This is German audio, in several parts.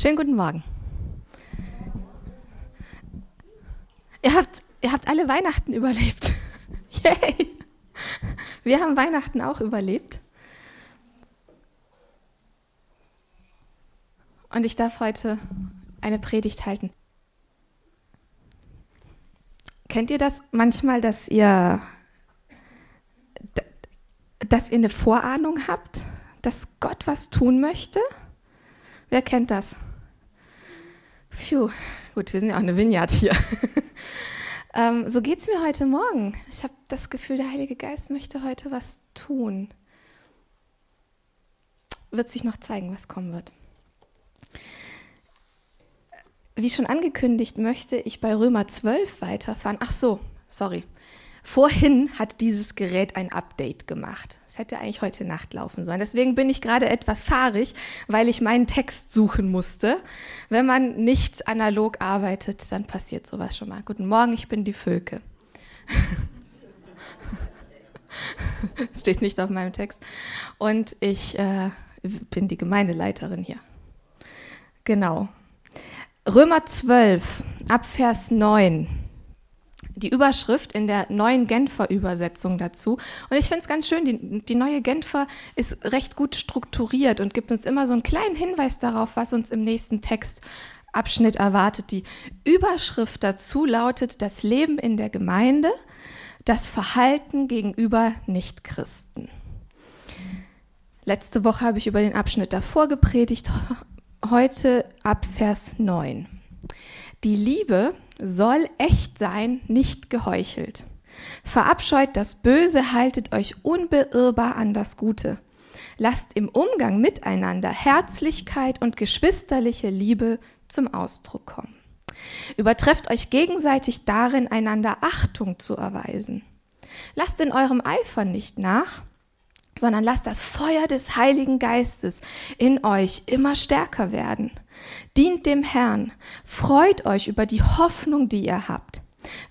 Schönen guten Morgen. Ihr habt, ihr habt alle Weihnachten überlebt. Yay! Wir haben Weihnachten auch überlebt. Und ich darf heute eine Predigt halten. Kennt ihr das manchmal, dass ihr, dass ihr eine Vorahnung habt, dass Gott was tun möchte? Wer kennt das? Phew, gut, wir sind ja auch eine Vineyard hier. ähm, so geht es mir heute Morgen. Ich habe das Gefühl, der Heilige Geist möchte heute was tun. Wird sich noch zeigen, was kommen wird. Wie schon angekündigt, möchte ich bei Römer 12 weiterfahren. Ach so, sorry. Vorhin hat dieses Gerät ein Update gemacht. Es hätte eigentlich heute Nacht laufen sollen. Deswegen bin ich gerade etwas fahrig, weil ich meinen Text suchen musste. Wenn man nicht analog arbeitet, dann passiert sowas schon mal. Guten Morgen, ich bin die Völke. steht nicht auf meinem Text. Und ich äh, bin die Gemeindeleiterin hier. Genau. Römer 12, Abvers 9. Die Überschrift in der neuen Genfer Übersetzung dazu. Und ich finde es ganz schön, die, die neue Genfer ist recht gut strukturiert und gibt uns immer so einen kleinen Hinweis darauf, was uns im nächsten Textabschnitt erwartet. Die Überschrift dazu lautet das Leben in der Gemeinde, das Verhalten gegenüber Nichtchristen. Letzte Woche habe ich über den Abschnitt davor gepredigt heute ab Vers 9. Die Liebe soll echt sein, nicht geheuchelt. Verabscheut das Böse, haltet euch unbeirrbar an das Gute. Lasst im Umgang miteinander Herzlichkeit und geschwisterliche Liebe zum Ausdruck kommen. Übertrefft euch gegenseitig darin, einander Achtung zu erweisen. Lasst in eurem Eifer nicht nach, sondern lasst das Feuer des Heiligen Geistes in euch immer stärker werden. Dient dem Herrn, freut euch über die Hoffnung, die ihr habt.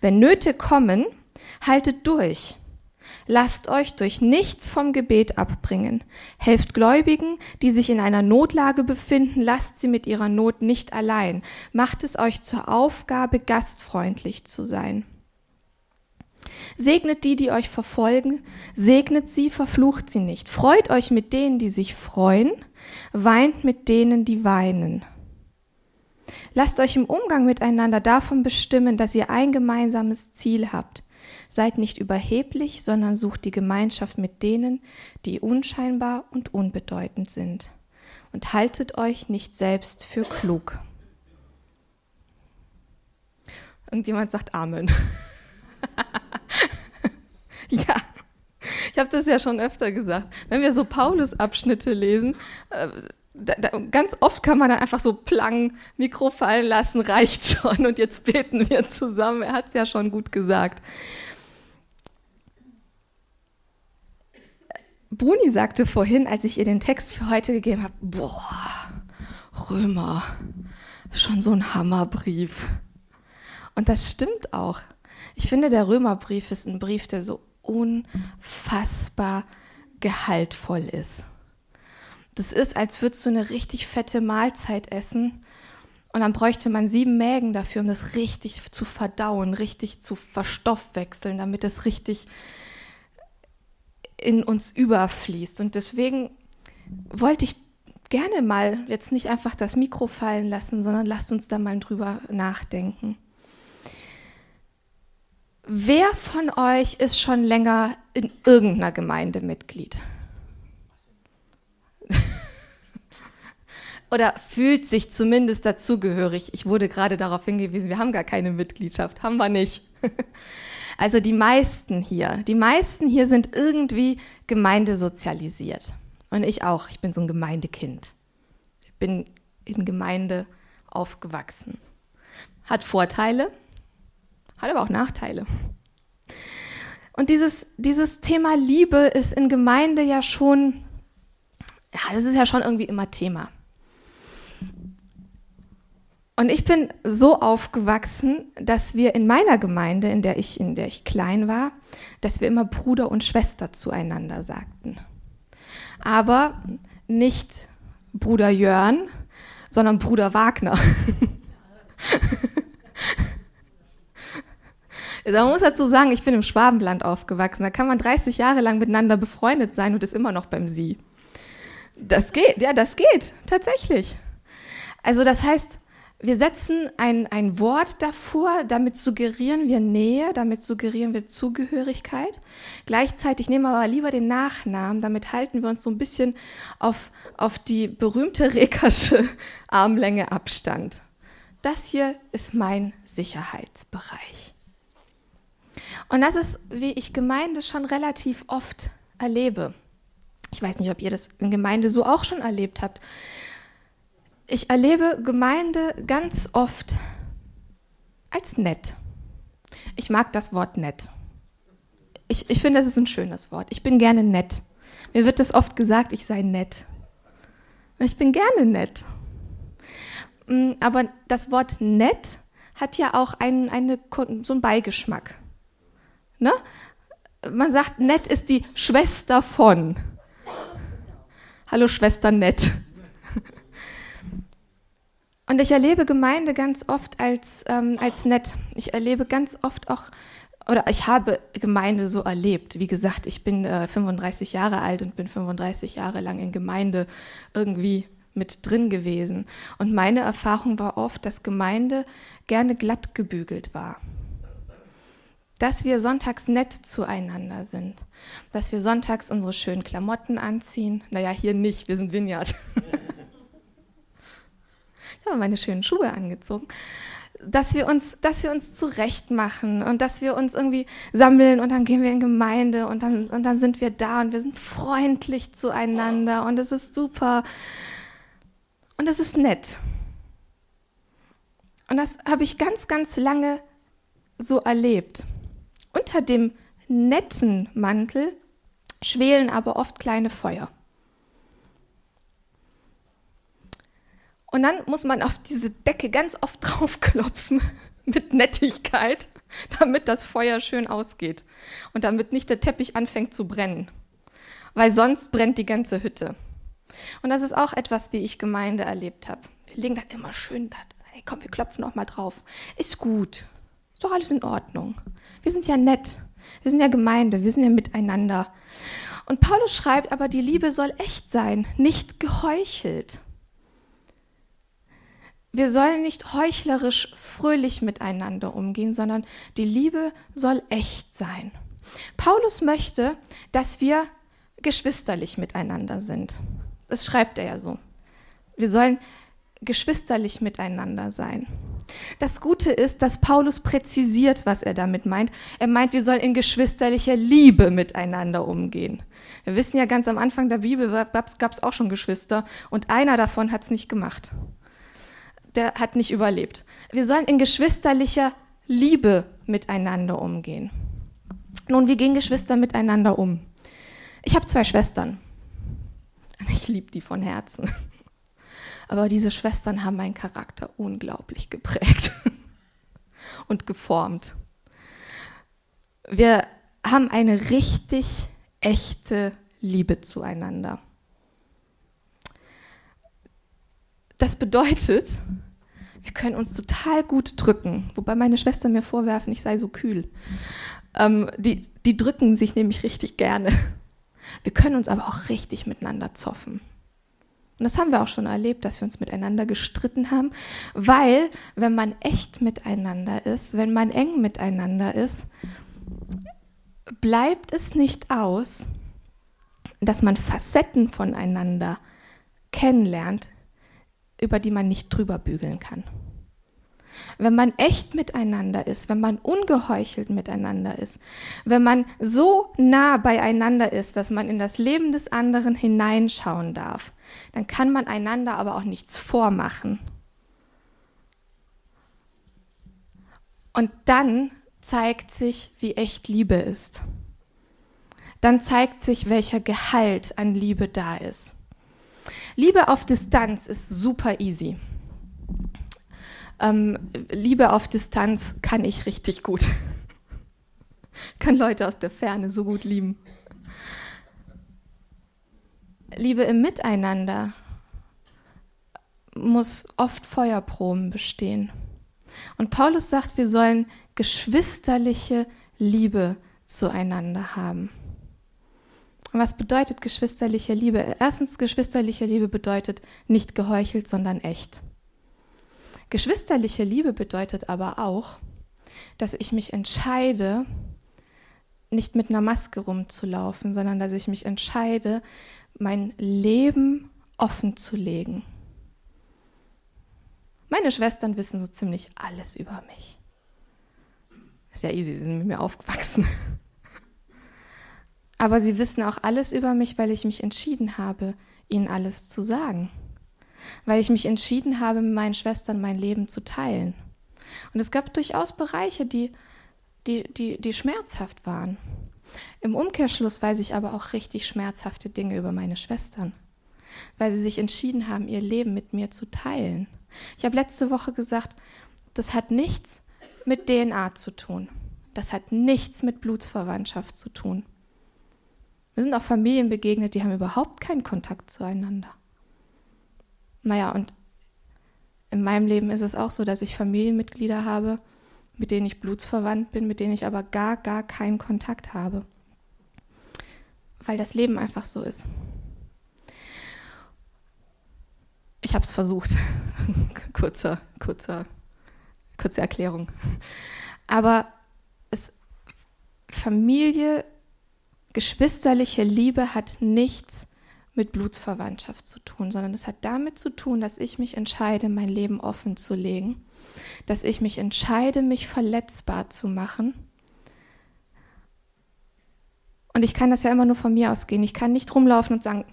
Wenn Nöte kommen, haltet durch. Lasst euch durch nichts vom Gebet abbringen. Helft Gläubigen, die sich in einer Notlage befinden, lasst sie mit ihrer Not nicht allein. Macht es euch zur Aufgabe, gastfreundlich zu sein. Segnet die, die euch verfolgen, segnet sie, verflucht sie nicht. Freut euch mit denen, die sich freuen, weint mit denen, die weinen. Lasst euch im Umgang miteinander davon bestimmen, dass ihr ein gemeinsames Ziel habt. Seid nicht überheblich, sondern sucht die Gemeinschaft mit denen, die unscheinbar und unbedeutend sind. Und haltet euch nicht selbst für klug. Irgendjemand sagt Amen. ja, ich habe das ja schon öfter gesagt. Wenn wir so Paulus-Abschnitte lesen, äh, da, da, ganz oft kann man dann einfach so plang, Mikro fallen lassen, reicht schon und jetzt beten wir zusammen. Er hat es ja schon gut gesagt. Bruni sagte vorhin, als ich ihr den Text für heute gegeben habe, boah, Römer, schon so ein Hammerbrief. Und das stimmt auch. Ich finde, der Römerbrief ist ein Brief, der so unfassbar gehaltvoll ist. Das ist, als würdest du eine richtig fette Mahlzeit essen und dann bräuchte man sieben Mägen dafür, um das richtig zu verdauen, richtig zu verstoffwechseln, damit es richtig in uns überfließt. Und deswegen wollte ich gerne mal jetzt nicht einfach das Mikro fallen lassen, sondern lasst uns da mal drüber nachdenken. Wer von euch ist schon länger in irgendeiner Gemeinde Mitglied? Oder fühlt sich zumindest dazugehörig? Ich wurde gerade darauf hingewiesen, wir haben gar keine Mitgliedschaft, haben wir nicht. Also die meisten hier, die meisten hier sind irgendwie gemeindesozialisiert. Und ich auch, ich bin so ein Gemeindekind. Ich bin in Gemeinde aufgewachsen. Hat Vorteile, hat aber auch Nachteile. Und dieses, dieses Thema Liebe ist in Gemeinde ja schon, ja, das ist ja schon irgendwie immer Thema. Und ich bin so aufgewachsen, dass wir in meiner Gemeinde, in der ich, in der ich klein war, dass wir immer Bruder und Schwester zueinander sagten. Aber nicht Bruder Jörn, sondern Bruder Wagner. Man muss dazu sagen, ich bin im Schwabenland aufgewachsen. Da kann man 30 Jahre lang miteinander befreundet sein und ist immer noch beim Sie. Das geht, ja, das geht, tatsächlich. Also das heißt, wir setzen ein, ein Wort davor, damit suggerieren wir Nähe, damit suggerieren wir Zugehörigkeit. Gleichzeitig nehmen wir aber lieber den Nachnamen, damit halten wir uns so ein bisschen auf, auf die berühmte Rekarsche Armlänge Abstand. Das hier ist mein Sicherheitsbereich. Und das ist, wie ich Gemeinde schon relativ oft erlebe. Ich weiß nicht, ob ihr das in Gemeinde so auch schon erlebt habt. Ich erlebe Gemeinde ganz oft als nett. Ich mag das Wort nett. Ich, ich finde, das ist ein schönes Wort. Ich bin gerne nett. Mir wird das oft gesagt, ich sei nett. Ich bin gerne nett. Mm, aber das Wort nett hat ja auch einen, eine, so einen Beigeschmack. Ne? Man sagt, nett ist die Schwester von. Hallo Schwester nett. Und ich erlebe Gemeinde ganz oft als, ähm, als nett. Ich erlebe ganz oft auch, oder ich habe Gemeinde so erlebt. Wie gesagt, ich bin äh, 35 Jahre alt und bin 35 Jahre lang in Gemeinde irgendwie mit drin gewesen. Und meine Erfahrung war oft, dass Gemeinde gerne glatt gebügelt war dass wir sonntags nett zueinander sind, dass wir sonntags unsere schönen Klamotten anziehen. Naja, hier nicht, wir sind Vineyard. ich habe meine schönen Schuhe angezogen. Dass wir, uns, dass wir uns zurecht machen und dass wir uns irgendwie sammeln und dann gehen wir in Gemeinde und dann, und dann sind wir da und wir sind freundlich zueinander und es ist super und es ist nett. Und das habe ich ganz, ganz lange so erlebt. Unter dem netten Mantel schwelen aber oft kleine Feuer. Und dann muss man auf diese Decke ganz oft draufklopfen mit Nettigkeit, damit das Feuer schön ausgeht und damit nicht der Teppich anfängt zu brennen, weil sonst brennt die ganze Hütte. Und das ist auch etwas, wie ich Gemeinde erlebt habe. Wir legen dann immer schön da, hey komm, wir klopfen noch mal drauf. Ist gut, ist doch alles in Ordnung. Wir sind ja nett. Wir sind ja Gemeinde. Wir sind ja miteinander. Und Paulus schreibt aber, die Liebe soll echt sein, nicht geheuchelt. Wir sollen nicht heuchlerisch fröhlich miteinander umgehen, sondern die Liebe soll echt sein. Paulus möchte, dass wir geschwisterlich miteinander sind. Das schreibt er ja so. Wir sollen geschwisterlich miteinander sein. Das Gute ist, dass Paulus präzisiert, was er damit meint. Er meint, wir sollen in geschwisterlicher Liebe miteinander umgehen. Wir wissen ja ganz am Anfang der Bibel gab es auch schon Geschwister und einer davon hat es nicht gemacht. Der hat nicht überlebt. Wir sollen in geschwisterlicher Liebe miteinander umgehen. Nun, wie gehen Geschwister miteinander um? Ich habe zwei Schwestern. Ich liebe die von Herzen. Aber diese Schwestern haben meinen Charakter unglaublich geprägt und geformt. Wir haben eine richtig echte Liebe zueinander. Das bedeutet, wir können uns total gut drücken, wobei meine Schwestern mir vorwerfen, ich sei so kühl. Ähm, die, die drücken sich nämlich richtig gerne. Wir können uns aber auch richtig miteinander zoffen. Und das haben wir auch schon erlebt, dass wir uns miteinander gestritten haben, weil wenn man echt miteinander ist, wenn man eng miteinander ist, bleibt es nicht aus, dass man Facetten voneinander kennenlernt, über die man nicht drüber bügeln kann wenn man echt miteinander ist, wenn man ungeheuchelt miteinander ist, wenn man so nah beieinander ist, dass man in das Leben des anderen hineinschauen darf, dann kann man einander aber auch nichts vormachen. Und dann zeigt sich, wie echt Liebe ist. Dann zeigt sich, welcher Gehalt an Liebe da ist. Liebe auf Distanz ist super easy. Ähm, Liebe auf Distanz kann ich richtig gut. kann Leute aus der Ferne so gut lieben. Liebe im Miteinander muss oft Feuerproben bestehen. Und Paulus sagt, wir sollen geschwisterliche Liebe zueinander haben. Was bedeutet geschwisterliche Liebe? Erstens, geschwisterliche Liebe bedeutet nicht geheuchelt, sondern echt. Geschwisterliche Liebe bedeutet aber auch, dass ich mich entscheide, nicht mit einer Maske rumzulaufen, sondern dass ich mich entscheide, mein Leben offen zu legen. Meine Schwestern wissen so ziemlich alles über mich. Ist ja easy, sie sind mit mir aufgewachsen. Aber sie wissen auch alles über mich, weil ich mich entschieden habe, ihnen alles zu sagen. Weil ich mich entschieden habe, mit meinen Schwestern mein Leben zu teilen. Und es gab durchaus Bereiche, die, die, die, die schmerzhaft waren. Im Umkehrschluss weiß ich aber auch richtig schmerzhafte Dinge über meine Schwestern, weil sie sich entschieden haben, ihr Leben mit mir zu teilen. Ich habe letzte Woche gesagt, das hat nichts mit DNA zu tun. Das hat nichts mit Blutsverwandtschaft zu tun. Wir sind auch Familien begegnet, die haben überhaupt keinen Kontakt zueinander. Naja, und in meinem Leben ist es auch so, dass ich Familienmitglieder habe, mit denen ich blutsverwandt bin, mit denen ich aber gar, gar keinen Kontakt habe. Weil das Leben einfach so ist. Ich habe es versucht. kurzer, kurzer, kurze Erklärung. Aber es, Familie, geschwisterliche Liebe hat nichts mit Blutsverwandtschaft zu tun, sondern es hat damit zu tun, dass ich mich entscheide, mein Leben offen zu legen, dass ich mich entscheide, mich verletzbar zu machen. Und ich kann das ja immer nur von mir ausgehen. Ich kann nicht rumlaufen und sagen,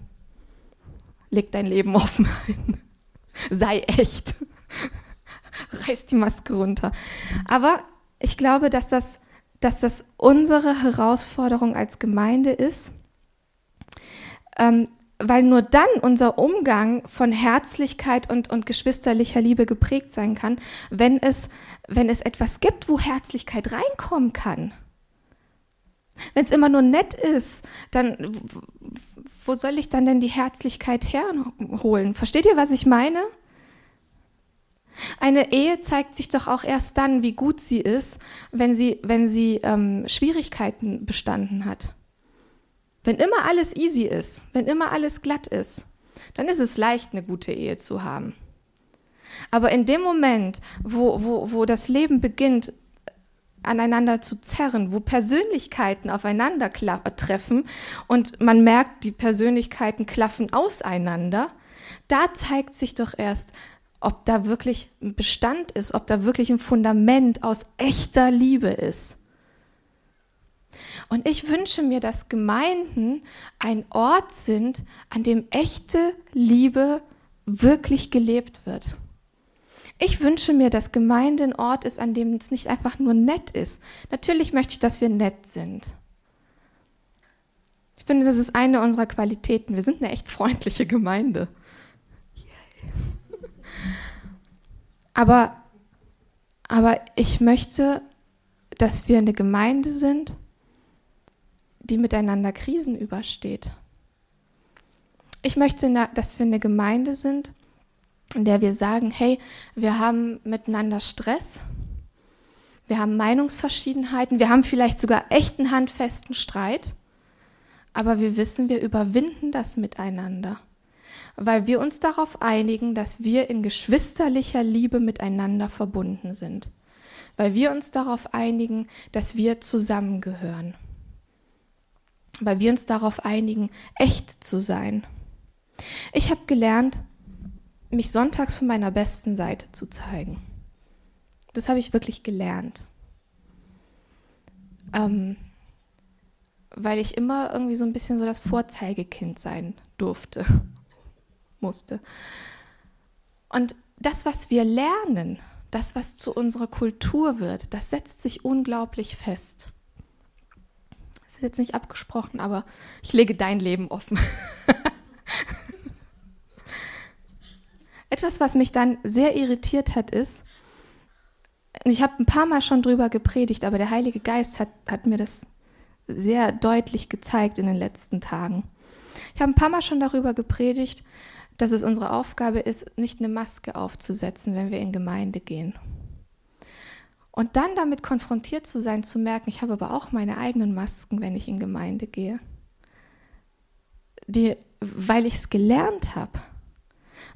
leg dein Leben offen ein. Sei echt. Reiß die Maske runter. Aber ich glaube, dass das, dass das unsere Herausforderung als Gemeinde ist, ähm, weil nur dann unser Umgang von Herzlichkeit und, und geschwisterlicher Liebe geprägt sein kann, wenn es, wenn es etwas gibt, wo Herzlichkeit reinkommen kann. Wenn es immer nur nett ist, dann wo soll ich dann denn die Herzlichkeit herholen? Versteht ihr, was ich meine? Eine Ehe zeigt sich doch auch erst dann, wie gut sie ist, wenn sie, wenn sie ähm, Schwierigkeiten bestanden hat. Wenn immer alles easy ist, wenn immer alles glatt ist, dann ist es leicht, eine gute Ehe zu haben. Aber in dem Moment, wo, wo, wo das Leben beginnt, aneinander zu zerren, wo Persönlichkeiten aufeinander treffen und man merkt, die Persönlichkeiten klaffen auseinander, da zeigt sich doch erst, ob da wirklich ein Bestand ist, ob da wirklich ein Fundament aus echter Liebe ist. Und ich wünsche mir, dass Gemeinden ein Ort sind, an dem echte Liebe wirklich gelebt wird. Ich wünsche mir, dass Gemeinde ein Ort ist, an dem es nicht einfach nur nett ist. Natürlich möchte ich, dass wir nett sind. Ich finde, das ist eine unserer Qualitäten. Wir sind eine echt freundliche Gemeinde. Aber, aber ich möchte, dass wir eine Gemeinde sind, die miteinander Krisen übersteht. Ich möchte, dass wir eine Gemeinde sind, in der wir sagen, hey, wir haben miteinander Stress, wir haben Meinungsverschiedenheiten, wir haben vielleicht sogar echten handfesten Streit, aber wir wissen, wir überwinden das miteinander, weil wir uns darauf einigen, dass wir in geschwisterlicher Liebe miteinander verbunden sind, weil wir uns darauf einigen, dass wir zusammengehören weil wir uns darauf einigen, echt zu sein. Ich habe gelernt, mich sonntags von meiner besten Seite zu zeigen. Das habe ich wirklich gelernt. Ähm, weil ich immer irgendwie so ein bisschen so das Vorzeigekind sein durfte, musste. Und das, was wir lernen, das, was zu unserer Kultur wird, das setzt sich unglaublich fest. Das ist jetzt nicht abgesprochen, aber ich lege dein Leben offen. Etwas, was mich dann sehr irritiert hat, ist, ich habe ein paar Mal schon drüber gepredigt, aber der Heilige Geist hat, hat mir das sehr deutlich gezeigt in den letzten Tagen. Ich habe ein paar Mal schon darüber gepredigt, dass es unsere Aufgabe ist, nicht eine Maske aufzusetzen, wenn wir in Gemeinde gehen. Und dann damit konfrontiert zu sein, zu merken, ich habe aber auch meine eigenen Masken, wenn ich in Gemeinde gehe. Die, weil ich es gelernt habe.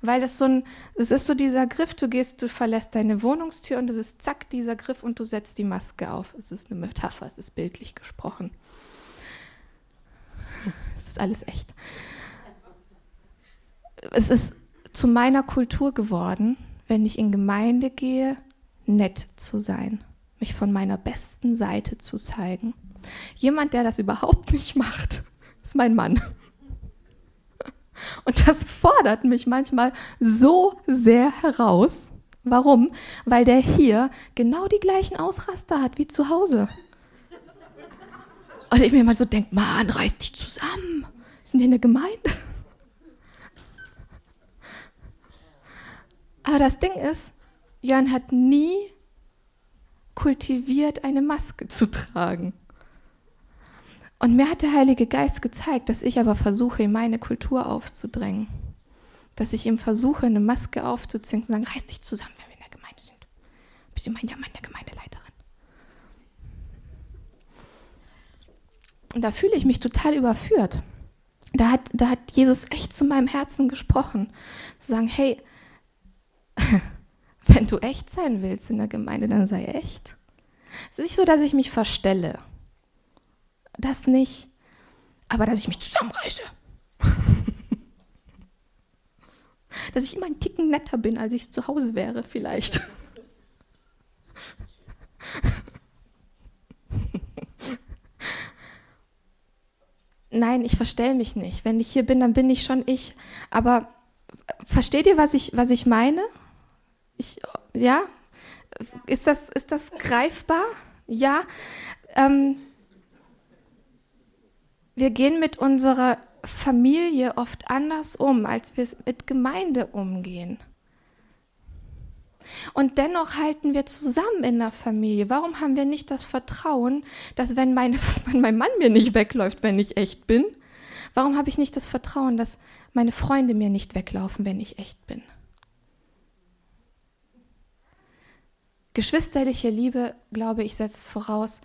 Weil das so ein, es ist so dieser Griff, du gehst, du verlässt deine Wohnungstür und es ist zack, dieser Griff und du setzt die Maske auf. Es ist eine Metapher, es ist bildlich gesprochen. Es ist alles echt es ist zu meiner Kultur geworden, wenn ich in Gemeinde gehe, nett zu sein, mich von meiner besten Seite zu zeigen. Jemand, der das überhaupt nicht macht, ist mein Mann. Und das fordert mich manchmal so sehr heraus. Warum? Weil der hier genau die gleichen Ausraster hat wie zu Hause. Und ich mir mal so denke, Mann, reiß dich zusammen. Wir sind hier in der Gemeinde. Aber das Ding ist, Jörn hat nie kultiviert, eine Maske zu tragen. Und mir hat der Heilige Geist gezeigt, dass ich aber versuche, ihm meine Kultur aufzudrängen. Dass ich ihm versuche, eine Maske aufzuziehen und zu sagen, reiß dich zusammen, wenn wir in der Gemeinde sind. Bist du mein ja meine Gemeindeleiterin. Und da fühle ich mich total überführt. Da hat, da hat Jesus echt zu meinem Herzen gesprochen. Zu sagen, hey, wenn du echt sein willst in der Gemeinde, dann sei echt. Es ist nicht so, dass ich mich verstelle. Das nicht. Aber dass ich mich zusammenreiße. dass ich immer ein Ticken netter bin, als ich zu Hause wäre, vielleicht. Nein, ich verstelle mich nicht. Wenn ich hier bin, dann bin ich schon ich. Aber versteht ihr, was ich, was ich meine? Ich, ja? Ist das, ist das greifbar? Ja. Ähm, wir gehen mit unserer Familie oft anders um, als wir es mit Gemeinde umgehen. Und dennoch halten wir zusammen in der Familie. Warum haben wir nicht das Vertrauen, dass wenn, meine, wenn mein Mann mir nicht wegläuft, wenn ich echt bin, warum habe ich nicht das Vertrauen, dass meine Freunde mir nicht weglaufen, wenn ich echt bin? Geschwisterliche Liebe, glaube ich, setzt voraus,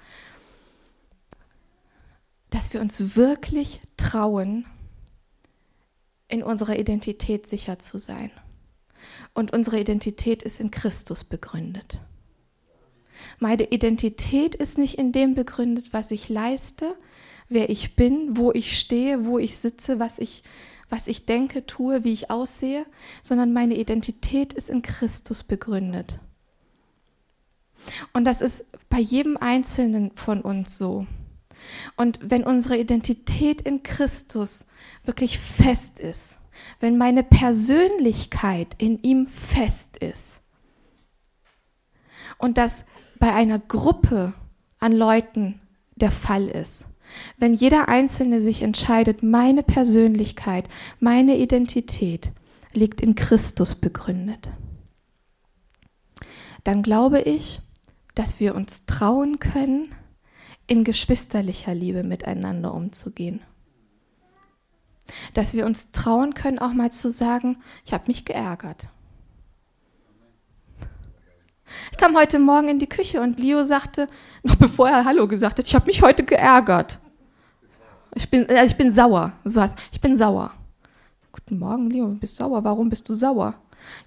dass wir uns wirklich trauen, in unserer Identität sicher zu sein. Und unsere Identität ist in Christus begründet. Meine Identität ist nicht in dem begründet, was ich leiste, wer ich bin, wo ich stehe, wo ich sitze, was ich, was ich denke, tue, wie ich aussehe, sondern meine Identität ist in Christus begründet. Und das ist bei jedem Einzelnen von uns so. Und wenn unsere Identität in Christus wirklich fest ist, wenn meine Persönlichkeit in ihm fest ist und das bei einer Gruppe an Leuten der Fall ist, wenn jeder Einzelne sich entscheidet, meine Persönlichkeit, meine Identität liegt in Christus begründet, dann glaube ich, dass wir uns trauen können, in geschwisterlicher Liebe miteinander umzugehen. Dass wir uns trauen können, auch mal zu sagen, ich habe mich geärgert. Ich kam heute Morgen in die Küche und Leo sagte, noch bevor er Hallo gesagt hat, ich habe mich heute geärgert. Ich bin, äh, ich bin sauer. So heißt, ich bin sauer. Guten Morgen, Leo, du bist sauer. Warum bist du sauer?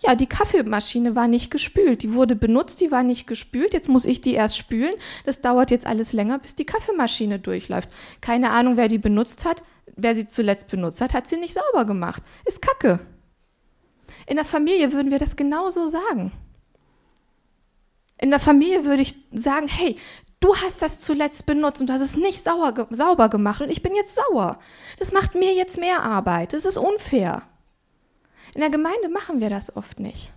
Ja, die Kaffeemaschine war nicht gespült. Die wurde benutzt, die war nicht gespült. Jetzt muss ich die erst spülen. Das dauert jetzt alles länger, bis die Kaffeemaschine durchläuft. Keine Ahnung, wer die benutzt hat. Wer sie zuletzt benutzt hat, hat sie nicht sauber gemacht. Ist Kacke. In der Familie würden wir das genauso sagen. In der Familie würde ich sagen, hey, du hast das zuletzt benutzt und du hast es nicht sauer, sauber gemacht und ich bin jetzt sauer. Das macht mir jetzt mehr Arbeit. Das ist unfair. In der Gemeinde machen wir das oft nicht.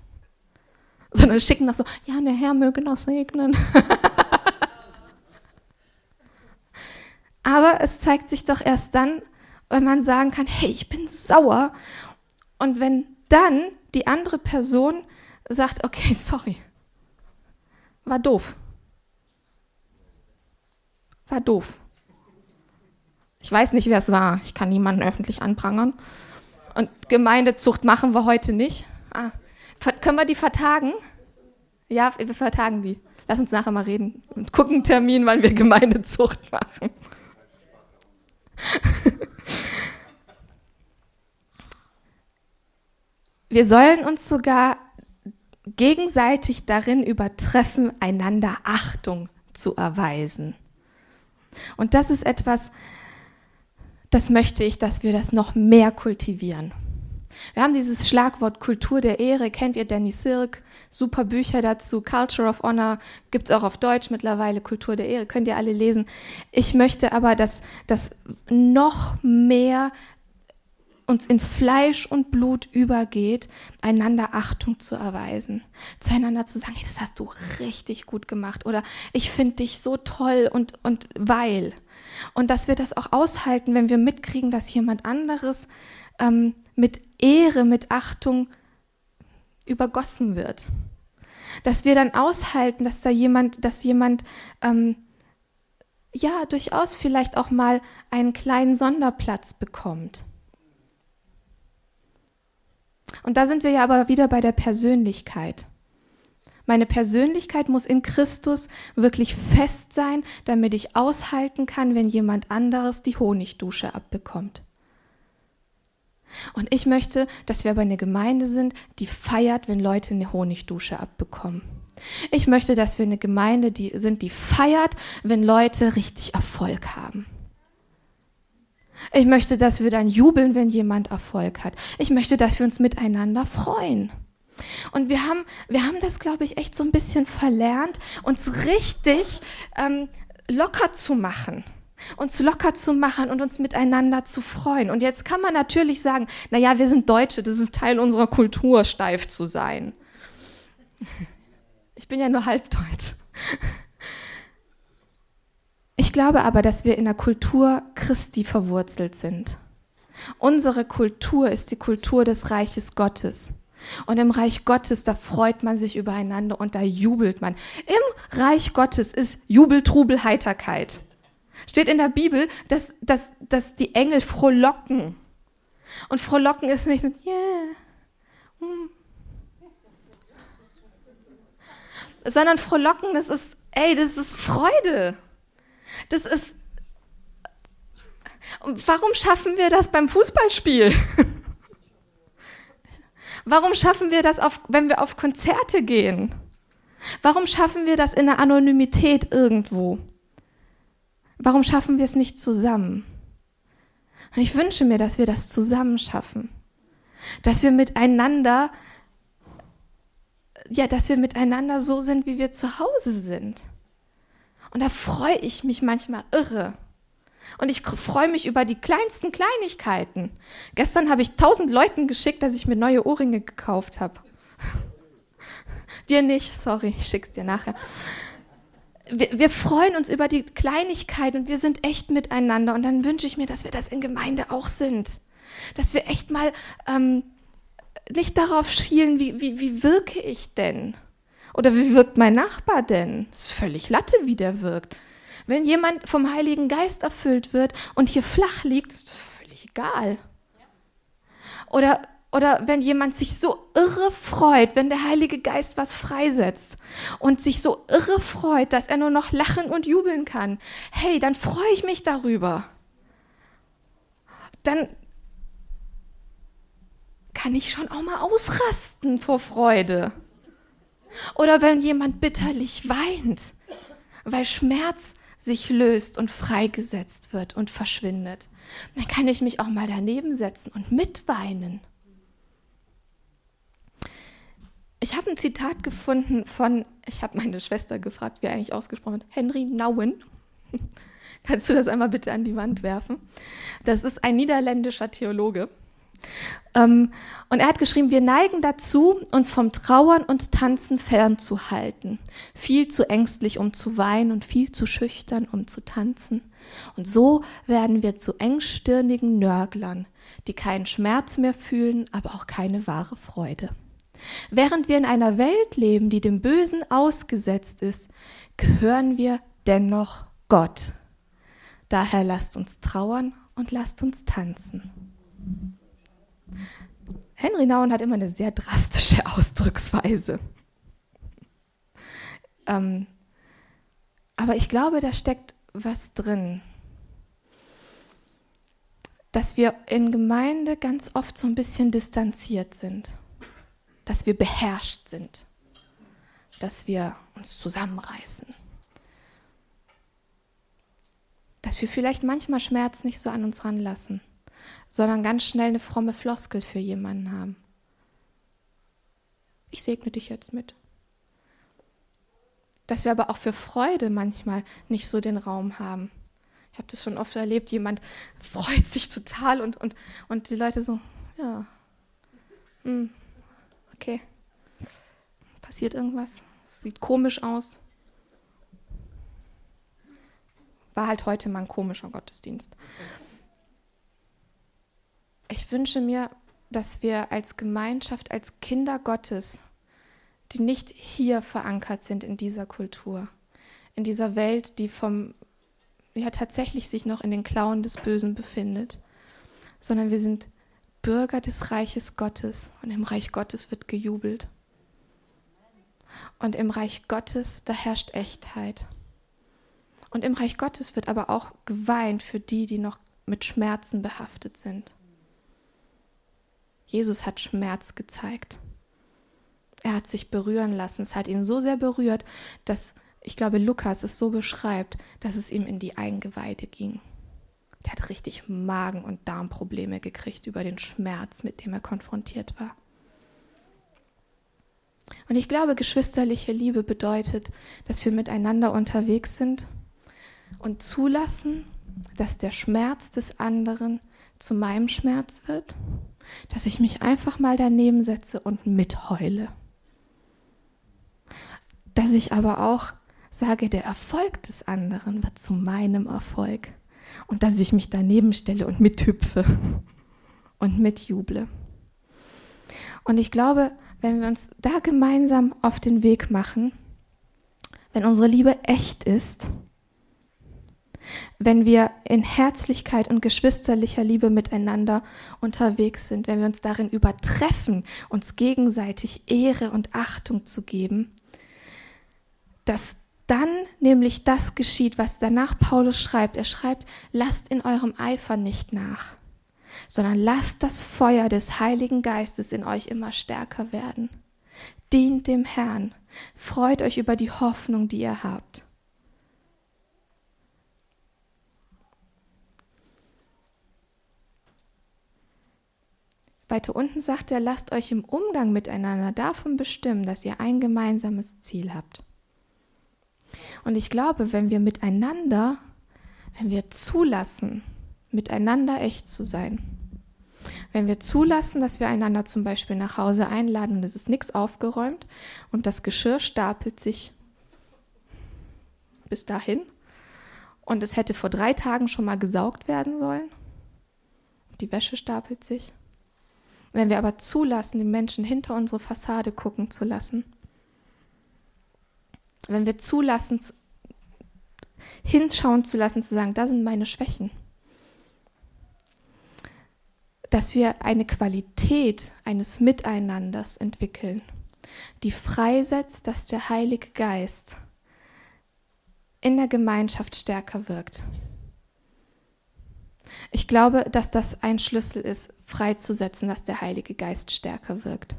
Sondern schicken noch so, ja, der Herr möge noch segnen. Aber es zeigt sich doch erst dann, wenn man sagen kann, hey, ich bin sauer. Und wenn dann die andere Person sagt, okay, sorry, war doof. War doof. Ich weiß nicht, wer es war. Ich kann niemanden öffentlich anprangern. Und Gemeindezucht machen wir heute nicht. Ah. Können wir die vertagen? Ja, wir vertagen die. Lass uns nachher mal reden und gucken Termin, wann wir Gemeindezucht machen. wir sollen uns sogar gegenseitig darin übertreffen, einander Achtung zu erweisen. Und das ist etwas, das möchte ich, dass wir das noch mehr kultivieren. Wir haben dieses Schlagwort Kultur der Ehre, kennt ihr Danny Silk, super Bücher dazu, Culture of Honor, gibt es auch auf Deutsch mittlerweile, Kultur der Ehre, könnt ihr alle lesen. Ich möchte aber, dass das noch mehr uns in Fleisch und Blut übergeht, einander Achtung zu erweisen, zueinander zu sagen, hey, das hast du richtig gut gemacht oder ich finde dich so toll und, und weil. Und dass wir das auch aushalten, wenn wir mitkriegen, dass jemand anderes ähm, mit Ehre, mit Achtung übergossen wird. Dass wir dann aushalten, dass da jemand, dass jemand ähm, ja durchaus vielleicht auch mal einen kleinen Sonderplatz bekommt. Und da sind wir ja aber wieder bei der Persönlichkeit. Meine Persönlichkeit muss in Christus wirklich fest sein, damit ich aushalten kann, wenn jemand anderes die Honigdusche abbekommt. Und ich möchte, dass wir aber eine Gemeinde sind, die feiert, wenn Leute eine Honigdusche abbekommen. Ich möchte, dass wir eine Gemeinde die sind, die feiert, wenn Leute richtig Erfolg haben. Ich möchte, dass wir dann jubeln, wenn jemand Erfolg hat. Ich möchte, dass wir uns miteinander freuen. Und wir haben, wir haben das, glaube ich, echt so ein bisschen verlernt, uns richtig ähm, locker zu machen uns locker zu machen und uns miteinander zu freuen. Und jetzt kann man natürlich sagen, na ja, wir sind Deutsche, das ist Teil unserer Kultur, steif zu sein. Ich bin ja nur halbdeutsch. Ich glaube aber, dass wir in der Kultur Christi verwurzelt sind. Unsere Kultur ist die Kultur des Reiches Gottes. Und im Reich Gottes, da freut man sich übereinander und da jubelt man. Im Reich Gottes ist Jubel, Trubel, Heiterkeit. Steht in der Bibel, dass, dass, dass die Engel frohlocken. Und frohlocken ist nicht so, yeah. Mm. Sondern frohlocken, das ist, ey, das ist Freude. Das ist. Warum schaffen wir das beim Fußballspiel? Warum schaffen wir das, auf, wenn wir auf Konzerte gehen? Warum schaffen wir das in der Anonymität irgendwo? Warum schaffen wir es nicht zusammen? Und ich wünsche mir, dass wir das zusammen schaffen. Dass wir miteinander, ja, dass wir miteinander so sind, wie wir zu Hause sind. Und da freue ich mich manchmal irre. Und ich freue mich über die kleinsten Kleinigkeiten. Gestern habe ich tausend Leuten geschickt, dass ich mir neue Ohrringe gekauft habe. dir nicht, sorry, ich schick's dir nachher wir, wir, freuen uns über die Kleinigkeit und wir sind echt miteinander. Und dann wünsche ich mir, dass wir das in Gemeinde auch sind. Dass wir echt mal ähm, nicht darauf schielen, wie, wie, wie wirke ich denn? Oder wie wirkt mein Nachbar denn? Es ist völlig Latte, wie der wirkt. Wenn jemand vom Heiligen Geist erfüllt wird und hier flach liegt, ist das völlig egal. Oder oder wenn jemand sich so irre freut, wenn der Heilige Geist was freisetzt und sich so irre freut, dass er nur noch lachen und jubeln kann, hey, dann freue ich mich darüber. Dann kann ich schon auch mal ausrasten vor Freude. Oder wenn jemand bitterlich weint, weil Schmerz sich löst und freigesetzt wird und verschwindet, dann kann ich mich auch mal daneben setzen und mitweinen. Ich habe ein Zitat gefunden von, ich habe meine Schwester gefragt, wie er eigentlich ausgesprochen wird, Henry Nouwen. Kannst du das einmal bitte an die Wand werfen? Das ist ein niederländischer Theologe. Ähm, und er hat geschrieben, wir neigen dazu, uns vom Trauern und Tanzen fernzuhalten. Viel zu ängstlich, um zu weinen und viel zu schüchtern, um zu tanzen. Und so werden wir zu engstirnigen Nörglern, die keinen Schmerz mehr fühlen, aber auch keine wahre Freude. Während wir in einer Welt leben, die dem Bösen ausgesetzt ist, gehören wir dennoch Gott. Daher lasst uns trauern und lasst uns tanzen. Henry Nauen hat immer eine sehr drastische Ausdrucksweise. Ähm, aber ich glaube, da steckt was drin. Dass wir in Gemeinde ganz oft so ein bisschen distanziert sind. Dass wir beherrscht sind. Dass wir uns zusammenreißen. Dass wir vielleicht manchmal Schmerz nicht so an uns ranlassen, sondern ganz schnell eine fromme Floskel für jemanden haben. Ich segne dich jetzt mit dass wir aber auch für Freude manchmal nicht so den Raum haben. Ich habe das schon oft erlebt, jemand freut sich total und, und, und die Leute so, ja, hm, okay, passiert irgendwas, sieht komisch aus. War halt heute mal ein komischer Gottesdienst. Ich wünsche mir, dass wir als Gemeinschaft, als Kinder Gottes die nicht hier verankert sind in dieser Kultur, in dieser Welt, die vom ja tatsächlich sich noch in den Klauen des Bösen befindet, sondern wir sind Bürger des Reiches Gottes und im Reich Gottes wird gejubelt. Und im Reich Gottes, da herrscht Echtheit. Und im Reich Gottes wird aber auch geweint für die, die noch mit Schmerzen behaftet sind. Jesus hat Schmerz gezeigt. Er hat sich berühren lassen. Es hat ihn so sehr berührt, dass, ich glaube, Lukas es so beschreibt, dass es ihm in die Eingeweide ging. Der hat richtig Magen- und Darmprobleme gekriegt über den Schmerz, mit dem er konfrontiert war. Und ich glaube, geschwisterliche Liebe bedeutet, dass wir miteinander unterwegs sind und zulassen, dass der Schmerz des anderen zu meinem Schmerz wird, dass ich mich einfach mal daneben setze und mitheule dass ich aber auch sage, der Erfolg des anderen wird zu meinem Erfolg und dass ich mich daneben stelle und mithüpfe und mitjuble. Und ich glaube, wenn wir uns da gemeinsam auf den Weg machen, wenn unsere Liebe echt ist, wenn wir in Herzlichkeit und geschwisterlicher Liebe miteinander unterwegs sind, wenn wir uns darin übertreffen, uns gegenseitig Ehre und Achtung zu geben, dass dann nämlich das geschieht, was danach Paulus schreibt. Er schreibt, lasst in eurem Eifer nicht nach, sondern lasst das Feuer des Heiligen Geistes in euch immer stärker werden. Dient dem Herrn, freut euch über die Hoffnung, die ihr habt. Weiter unten sagt er, lasst euch im Umgang miteinander davon bestimmen, dass ihr ein gemeinsames Ziel habt. Und ich glaube, wenn wir miteinander, wenn wir zulassen, miteinander echt zu sein, wenn wir zulassen, dass wir einander zum Beispiel nach Hause einladen und es ist nichts aufgeräumt und das Geschirr stapelt sich bis dahin und es hätte vor drei Tagen schon mal gesaugt werden sollen, die Wäsche stapelt sich. Wenn wir aber zulassen, die Menschen hinter unsere Fassade gucken zu lassen, wenn wir zulassen, hinschauen zu lassen, zu sagen, da sind meine Schwächen. Dass wir eine Qualität eines Miteinanders entwickeln, die freisetzt, dass der Heilige Geist in der Gemeinschaft stärker wirkt. Ich glaube, dass das ein Schlüssel ist, freizusetzen, dass der Heilige Geist stärker wirkt.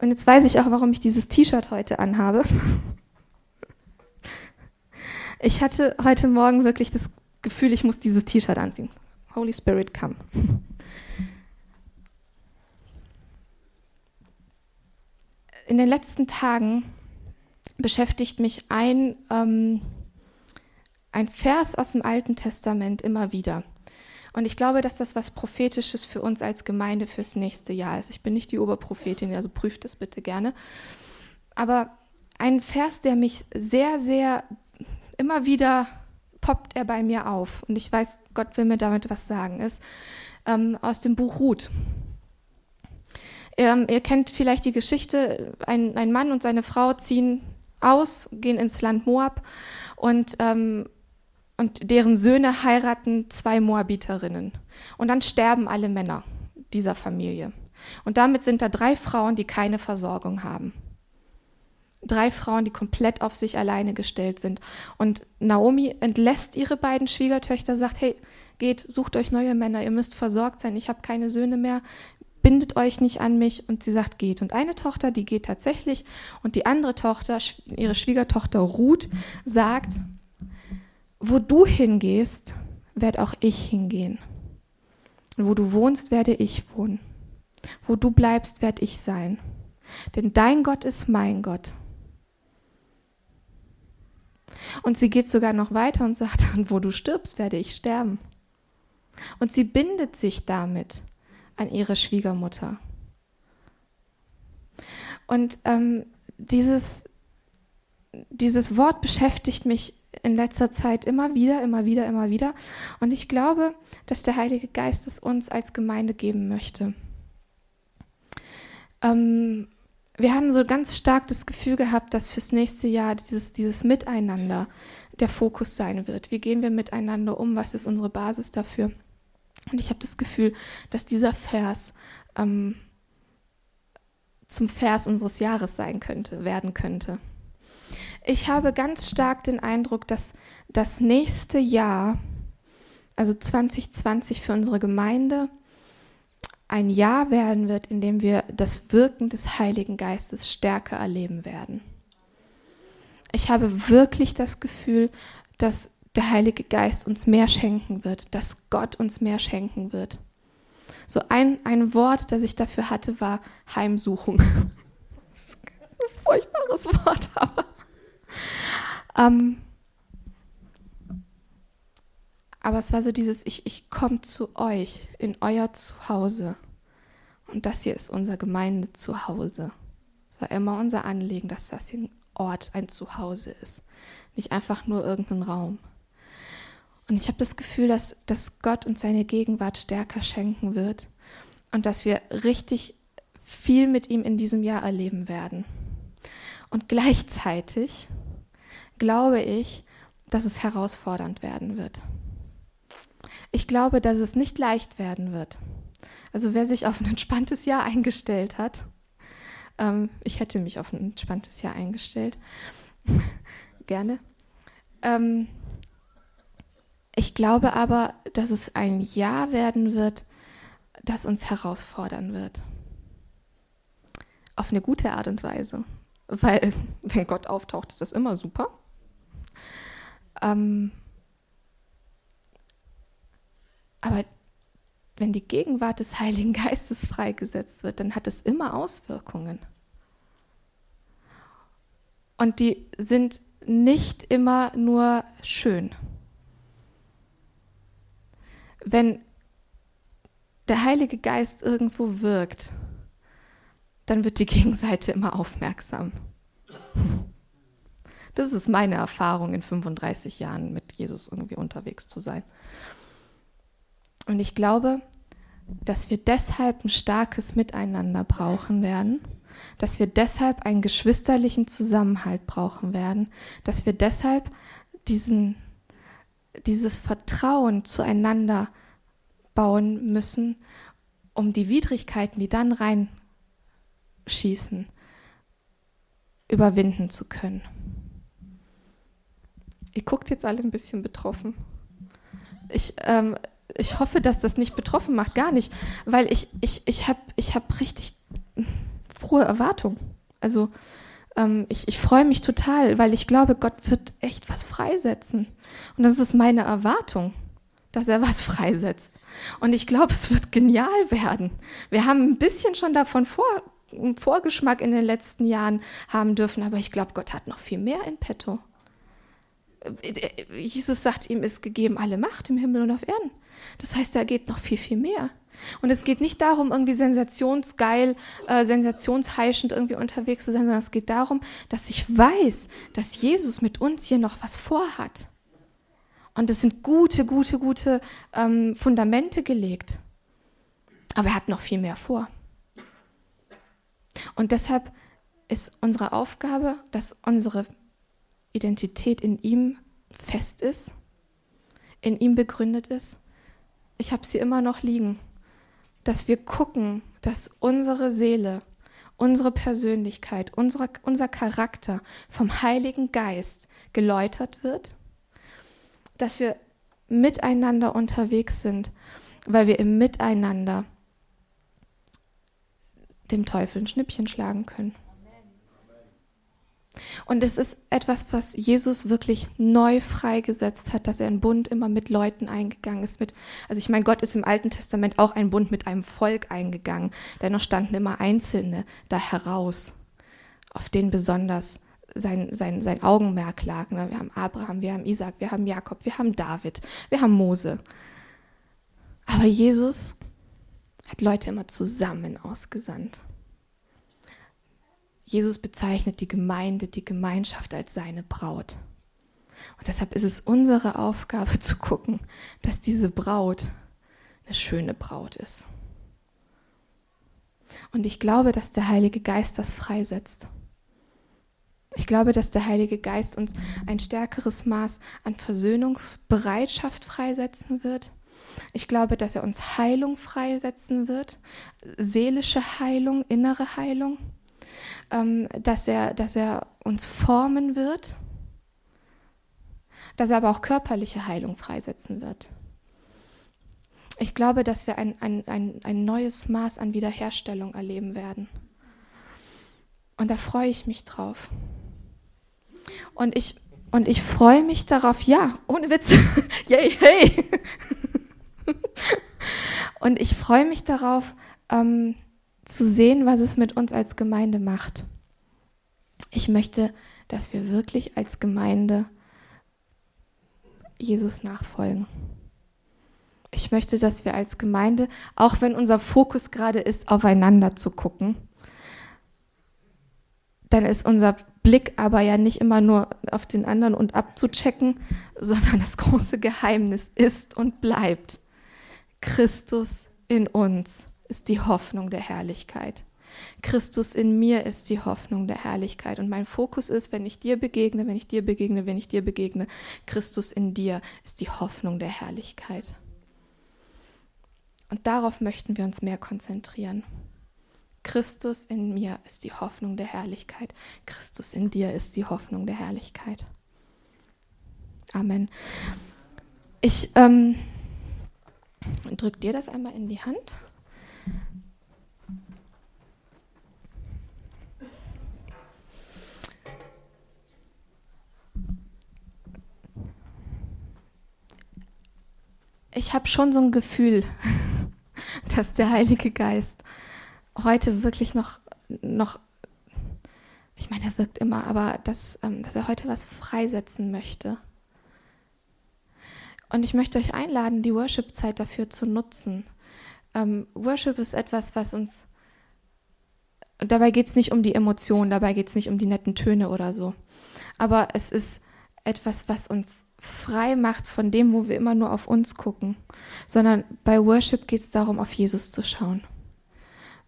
Und jetzt weiß ich auch, warum ich dieses T-Shirt heute anhabe. Ich hatte heute Morgen wirklich das Gefühl, ich muss dieses T-Shirt anziehen. Holy Spirit, come. In den letzten Tagen beschäftigt mich ein, ähm, ein Vers aus dem Alten Testament immer wieder. Und ich glaube, dass das was Prophetisches für uns als Gemeinde fürs nächste Jahr ist. Ich bin nicht die Oberprophetin, also prüft das bitte gerne. Aber ein Vers, der mich sehr, sehr immer wieder poppt er bei mir auf. Und ich weiß, Gott will mir damit was sagen, ist ähm, aus dem Buch Ruth. Ähm, ihr kennt vielleicht die Geschichte, ein, ein, Mann und seine Frau ziehen aus, gehen ins Land Moab und ähm, und deren Söhne heiraten zwei Moabiterinnen. Und dann sterben alle Männer dieser Familie. Und damit sind da drei Frauen, die keine Versorgung haben. Drei Frauen, die komplett auf sich alleine gestellt sind. Und Naomi entlässt ihre beiden Schwiegertöchter, sagt, hey, geht, sucht euch neue Männer, ihr müsst versorgt sein, ich habe keine Söhne mehr, bindet euch nicht an mich. Und sie sagt, geht. Und eine Tochter, die geht tatsächlich. Und die andere Tochter, ihre Schwiegertochter Ruth, sagt, wo du hingehst, werde auch ich hingehen. Und wo du wohnst, werde ich wohnen. Wo du bleibst, werde ich sein. Denn dein Gott ist mein Gott. Und sie geht sogar noch weiter und sagt, und wo du stirbst, werde ich sterben. Und sie bindet sich damit an ihre Schwiegermutter. Und ähm, dieses, dieses Wort beschäftigt mich in letzter Zeit immer wieder, immer wieder, immer wieder. Und ich glaube, dass der Heilige Geist es uns als Gemeinde geben möchte. Ähm, wir haben so ganz stark das Gefühl gehabt, dass fürs nächste Jahr dieses, dieses Miteinander der Fokus sein wird. Wie gehen wir miteinander um? Was ist unsere Basis dafür? Und ich habe das Gefühl, dass dieser Vers ähm, zum Vers unseres Jahres sein könnte, werden könnte. Ich habe ganz stark den Eindruck, dass das nächste Jahr, also 2020 für unsere Gemeinde, ein Jahr werden wird, in dem wir das Wirken des Heiligen Geistes stärker erleben werden. Ich habe wirklich das Gefühl, dass der Heilige Geist uns mehr schenken wird, dass Gott uns mehr schenken wird. So ein, ein Wort, das ich dafür hatte, war Heimsuchung. Das ist ein furchtbares Wort, aber. Ähm, aber es war so dieses, ich, ich komme zu euch in euer Zuhause. Und das hier ist unser Gemeindezuhause. Es war immer unser Anliegen, dass das hier ein Ort, ein Zuhause ist. Nicht einfach nur irgendein Raum. Und ich habe das Gefühl, dass, dass Gott uns seine Gegenwart stärker schenken wird und dass wir richtig viel mit ihm in diesem Jahr erleben werden. Und gleichzeitig glaube ich, dass es herausfordernd werden wird. Ich glaube, dass es nicht leicht werden wird. Also wer sich auf ein entspanntes Jahr eingestellt hat, ähm, ich hätte mich auf ein entspanntes Jahr eingestellt, gerne. Ähm, ich glaube aber, dass es ein Jahr werden wird, das uns herausfordern wird. Auf eine gute Art und Weise. Weil, wenn Gott auftaucht, ist das immer super. Ähm, aber wenn die Gegenwart des Heiligen Geistes freigesetzt wird, dann hat es immer Auswirkungen. Und die sind nicht immer nur schön wenn der Heilige Geist irgendwo wirkt, dann wird die Gegenseite immer aufmerksam. Das ist meine Erfahrung in 35 Jahren mit Jesus irgendwie unterwegs zu sein. Und ich glaube, dass wir deshalb ein starkes Miteinander brauchen werden, dass wir deshalb einen geschwisterlichen Zusammenhalt brauchen werden, dass wir deshalb diesen dieses Vertrauen zueinander bauen müssen, um die Widrigkeiten, die dann reinschießen, überwinden zu können. Ihr guckt jetzt alle ein bisschen betroffen. Ich, ähm, ich hoffe, dass das nicht betroffen macht, gar nicht, weil ich, ich, ich habe ich hab richtig frohe Erwartungen. Also ähm, ich, ich freue mich total, weil ich glaube, Gott wird echt was freisetzen. Und das ist meine Erwartung, dass er was freisetzt. Und ich glaube, es wird genial werden. Wir haben ein bisschen schon davon vor, einen Vorgeschmack in den letzten Jahren haben dürfen, aber ich glaube, Gott hat noch viel mehr in petto. Jesus sagt, ihm ist gegeben alle Macht im Himmel und auf Erden. Das heißt, da geht noch viel, viel mehr. Und es geht nicht darum, irgendwie sensationsgeil, äh, sensationsheischend irgendwie unterwegs zu sein, sondern es geht darum, dass ich weiß, dass Jesus mit uns hier noch was vorhat. Und es sind gute, gute, gute ähm, Fundamente gelegt. Aber er hat noch viel mehr vor. Und deshalb ist unsere Aufgabe, dass unsere Identität in ihm fest ist in ihm begründet ist. Ich habe sie immer noch liegen. Dass wir gucken, dass unsere Seele, unsere Persönlichkeit, unsere, unser Charakter vom Heiligen Geist geläutert wird. Dass wir miteinander unterwegs sind, weil wir im Miteinander dem Teufel ein Schnippchen schlagen können. Und es ist etwas, was Jesus wirklich neu freigesetzt hat, dass er einen Bund immer mit Leuten eingegangen ist. Mit, also ich meine, Gott ist im Alten Testament auch einen Bund mit einem Volk eingegangen. Dennoch standen immer Einzelne da heraus, auf denen besonders sein, sein, sein Augenmerk lag. Ne? Wir haben Abraham, wir haben Isaac, wir haben Jakob, wir haben David, wir haben Mose. Aber Jesus hat Leute immer zusammen ausgesandt. Jesus bezeichnet die Gemeinde, die Gemeinschaft als seine Braut. Und deshalb ist es unsere Aufgabe zu gucken, dass diese Braut eine schöne Braut ist. Und ich glaube, dass der Heilige Geist das freisetzt. Ich glaube, dass der Heilige Geist uns ein stärkeres Maß an Versöhnungsbereitschaft freisetzen wird. Ich glaube, dass er uns Heilung freisetzen wird, seelische Heilung, innere Heilung ähm, dass, er, dass er uns formen wird, dass er aber auch körperliche Heilung freisetzen wird. Ich glaube, dass wir ein, ein, ein, ein neues Maß an Wiederherstellung erleben werden. Und da freue ich mich drauf. Und ich, und ich freue mich darauf, ja, ohne Witz, yay, hey. und ich freue mich darauf, ähm, zu sehen, was es mit uns als Gemeinde macht. Ich möchte, dass wir wirklich als Gemeinde Jesus nachfolgen. Ich möchte, dass wir als Gemeinde, auch wenn unser Fokus gerade ist, aufeinander zu gucken, dann ist unser Blick aber ja nicht immer nur auf den anderen und abzuchecken, sondern das große Geheimnis ist und bleibt Christus in uns ist die Hoffnung der Herrlichkeit. Christus in mir ist die Hoffnung der Herrlichkeit. Und mein Fokus ist, wenn ich dir begegne, wenn ich dir begegne, wenn ich dir begegne, Christus in dir ist die Hoffnung der Herrlichkeit. Und darauf möchten wir uns mehr konzentrieren. Christus in mir ist die Hoffnung der Herrlichkeit. Christus in dir ist die Hoffnung der Herrlichkeit. Amen. Ich ähm, drücke dir das einmal in die Hand. Ich habe schon so ein Gefühl, dass der Heilige Geist heute wirklich noch, noch ich meine, er wirkt immer, aber dass, ähm, dass er heute was freisetzen möchte. Und ich möchte euch einladen, die Worship-Zeit dafür zu nutzen. Ähm, Worship ist etwas, was uns. Dabei geht es nicht um die Emotionen, dabei geht es nicht um die netten Töne oder so. Aber es ist etwas, was uns frei macht von dem, wo wir immer nur auf uns gucken, sondern bei Worship geht es darum, auf Jesus zu schauen.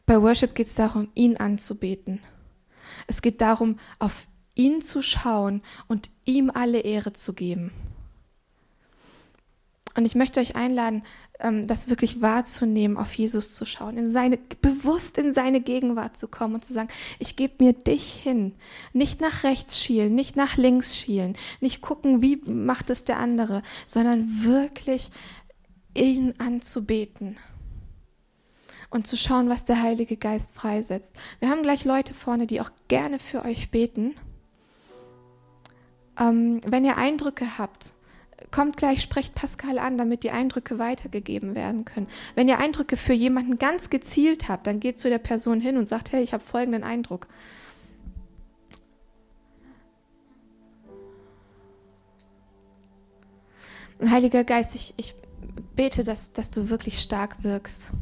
Bei Worship geht es darum, ihn anzubeten. Es geht darum, auf ihn zu schauen und ihm alle Ehre zu geben. Und ich möchte euch einladen, ähm, das wirklich wahrzunehmen, auf Jesus zu schauen, in seine, bewusst in seine Gegenwart zu kommen und zu sagen, ich gebe mir dich hin. Nicht nach rechts schielen, nicht nach links schielen, nicht gucken, wie macht es der andere, sondern wirklich ihn anzubeten und zu schauen, was der Heilige Geist freisetzt. Wir haben gleich Leute vorne, die auch gerne für euch beten. Ähm, wenn ihr Eindrücke habt, kommt gleich, sprecht Pascal an, damit die Eindrücke weitergegeben werden können. Wenn ihr Eindrücke für jemanden ganz gezielt habt, dann geht zu der Person hin und sagt, hey, ich habe folgenden Eindruck. Heiliger Geist, ich, ich bete, dass, dass du wirklich stark wirkst.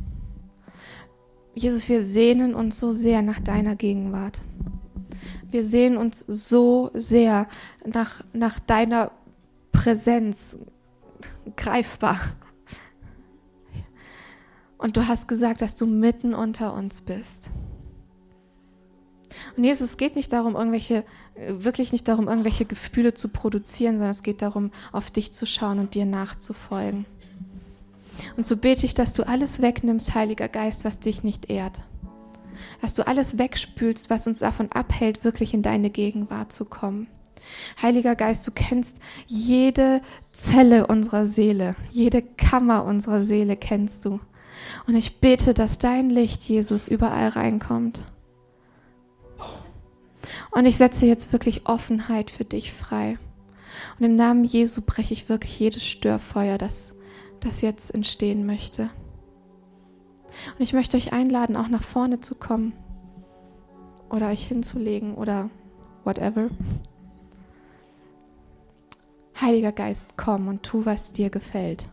Jesus, wir sehnen uns so sehr nach deiner Gegenwart. Wir sehnen uns so sehr nach, nach deiner Präsenz greifbar. Und du hast gesagt, dass du mitten unter uns bist. Und Jesus, es geht nicht darum, irgendwelche, wirklich nicht darum, irgendwelche Gefühle zu produzieren, sondern es geht darum, auf dich zu schauen und dir nachzufolgen. Und so bete ich, dass du alles wegnimmst, Heiliger Geist, was dich nicht ehrt. Dass du alles wegspülst, was uns davon abhält, wirklich in deine Gegenwart zu kommen. Heiliger Geist, du kennst jede Zelle unserer Seele, jede Kammer unserer Seele kennst du. Und ich bete, dass dein Licht, Jesus, überall reinkommt. Und ich setze jetzt wirklich Offenheit für dich frei. Und im Namen Jesu breche ich wirklich jedes Störfeuer, das, das jetzt entstehen möchte. Und ich möchte euch einladen, auch nach vorne zu kommen oder euch hinzulegen oder whatever. Heiliger Geist, komm und tu, was dir gefällt.